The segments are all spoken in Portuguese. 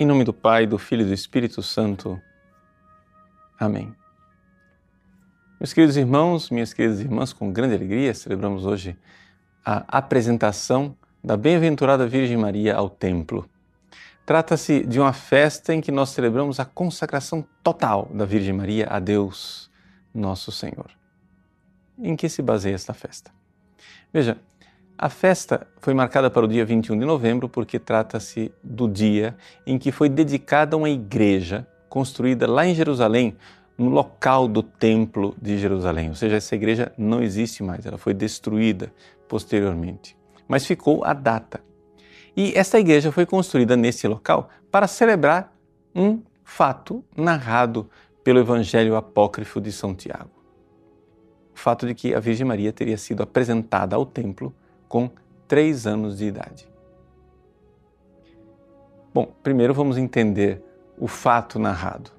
Em nome do Pai, do Filho e do Espírito Santo. Amém. Meus queridos irmãos, minhas queridas irmãs, com grande alegria celebramos hoje a apresentação da Bem-aventurada Virgem Maria ao Templo. Trata-se de uma festa em que nós celebramos a consagração total da Virgem Maria a Deus, nosso Senhor. Em que se baseia esta festa? Veja, a festa foi marcada para o dia 21 de novembro porque trata-se do dia em que foi dedicada uma igreja construída lá em Jerusalém, no local do Templo de Jerusalém. Ou seja, essa igreja não existe mais, ela foi destruída posteriormente. Mas ficou a data. E essa igreja foi construída nesse local para celebrar um fato narrado pelo Evangelho Apócrifo de São Tiago. O fato de que a Virgem Maria teria sido apresentada ao templo com três anos de idade. Bom, primeiro vamos entender o fato narrado.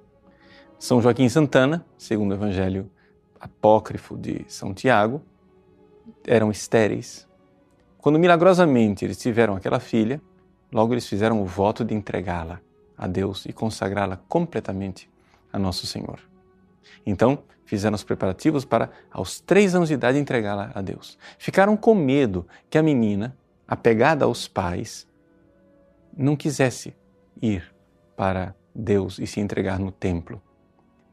São Joaquim Santana, segundo o Evangelho apócrifo de São Tiago, eram estéreis. Quando milagrosamente eles tiveram aquela filha, logo eles fizeram o voto de entregá-la a Deus e consagrá-la completamente a Nosso Senhor. Então, fizeram os preparativos para, aos três anos de idade, entregá-la a Deus. Ficaram com medo que a menina, apegada aos pais, não quisesse ir para Deus e se entregar no templo.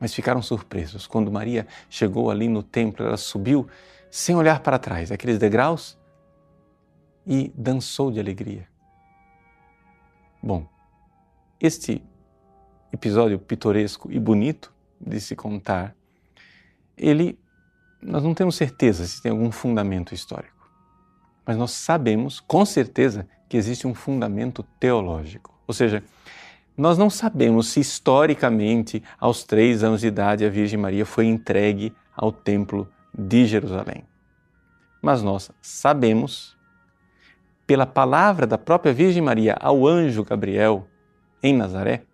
Mas ficaram surpresos. Quando Maria chegou ali no templo, ela subiu sem olhar para trás, aqueles degraus, e dançou de alegria. Bom, este episódio pitoresco e bonito de se contar ele, nós não temos certeza se tem algum fundamento histórico, mas nós sabemos com certeza que existe um fundamento teológico. Ou seja, nós não sabemos se historicamente, aos três anos de idade, a Virgem Maria foi entregue ao Templo de Jerusalém. Mas nós sabemos, pela palavra da própria Virgem Maria ao anjo Gabriel em Nazaré,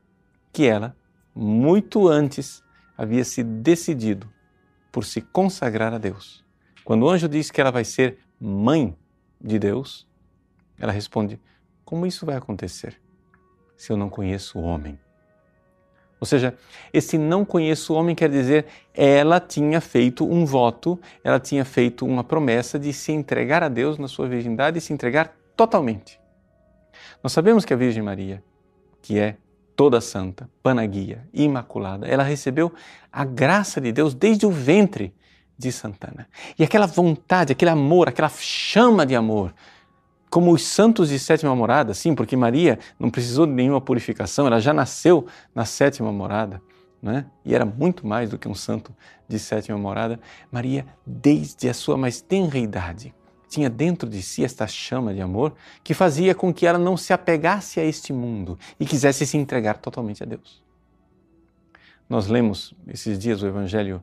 que ela, muito antes, havia se decidido por se consagrar a Deus. Quando o anjo diz que ela vai ser mãe de Deus, ela responde: Como isso vai acontecer se eu não conheço o homem? Ou seja, esse não conheço o homem quer dizer ela tinha feito um voto, ela tinha feito uma promessa de se entregar a Deus na sua virgindade e se entregar totalmente. Nós sabemos que a Virgem Maria, que é toda santa, panaguia, imaculada, ela recebeu a graça de Deus desde o ventre de Santana. E aquela vontade, aquele amor, aquela chama de amor, como os santos de sétima morada, sim, porque Maria não precisou de nenhuma purificação, ela já nasceu na sétima morada, né? e era muito mais do que um santo de sétima morada. Maria, desde a sua mais tenra idade, tinha dentro de si esta chama de amor que fazia com que ela não se apegasse a este mundo e quisesse se entregar totalmente a Deus. Nós lemos esses dias o evangelho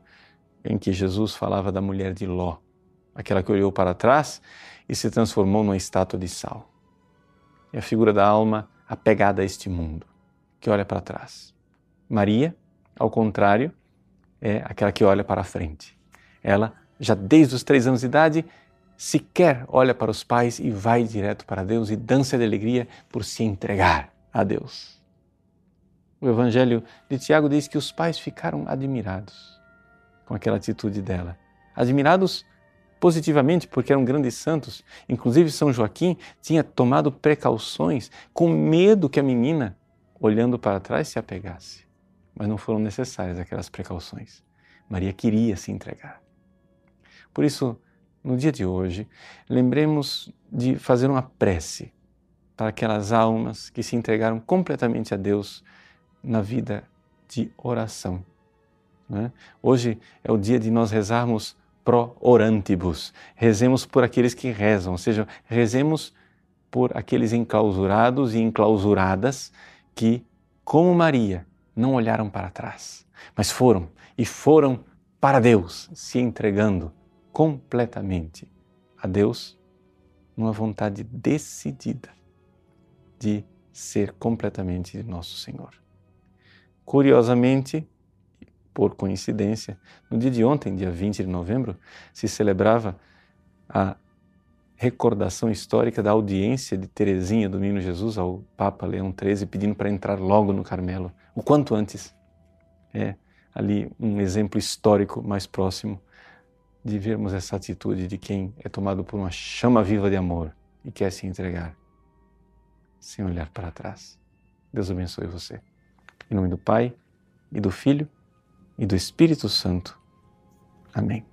em que Jesus falava da mulher de Ló, aquela que olhou para trás e se transformou numa estátua de sal. É a figura da alma apegada a este mundo, que olha para trás. Maria, ao contrário, é aquela que olha para a frente. Ela, já desde os três anos de idade, sequer olha para os pais e vai direto para Deus e dança de alegria por se entregar a Deus. O Evangelho de Tiago diz que os pais ficaram admirados com aquela atitude dela. Admirados positivamente porque eram grandes santos. Inclusive, São Joaquim tinha tomado precauções com medo que a menina, olhando para trás, se apegasse. Mas não foram necessárias aquelas precauções. Maria queria se entregar. Por isso, no dia de hoje, lembremos de fazer uma prece para aquelas almas que se entregaram completamente a Deus na vida de oração. É? Hoje é o dia de nós rezarmos pro orantibus, rezemos por aqueles que rezam, ou seja, rezemos por aqueles enclausurados e enclausuradas que, como Maria, não olharam para trás, mas foram e foram para Deus, se entregando completamente a Deus numa vontade decidida de ser completamente nosso Senhor. Curiosamente, por coincidência, no dia de ontem, dia 20 de novembro, se celebrava a recordação histórica da audiência de Teresinha do Menino Jesus ao Papa Leão XIII pedindo para entrar logo no Carmelo, o quanto antes. É ali um exemplo histórico mais próximo de vermos essa atitude de quem é tomado por uma chama viva de amor e quer se entregar sem olhar para trás. Deus abençoe você. Em nome do Pai, e do Filho, e do Espírito Santo. Amém.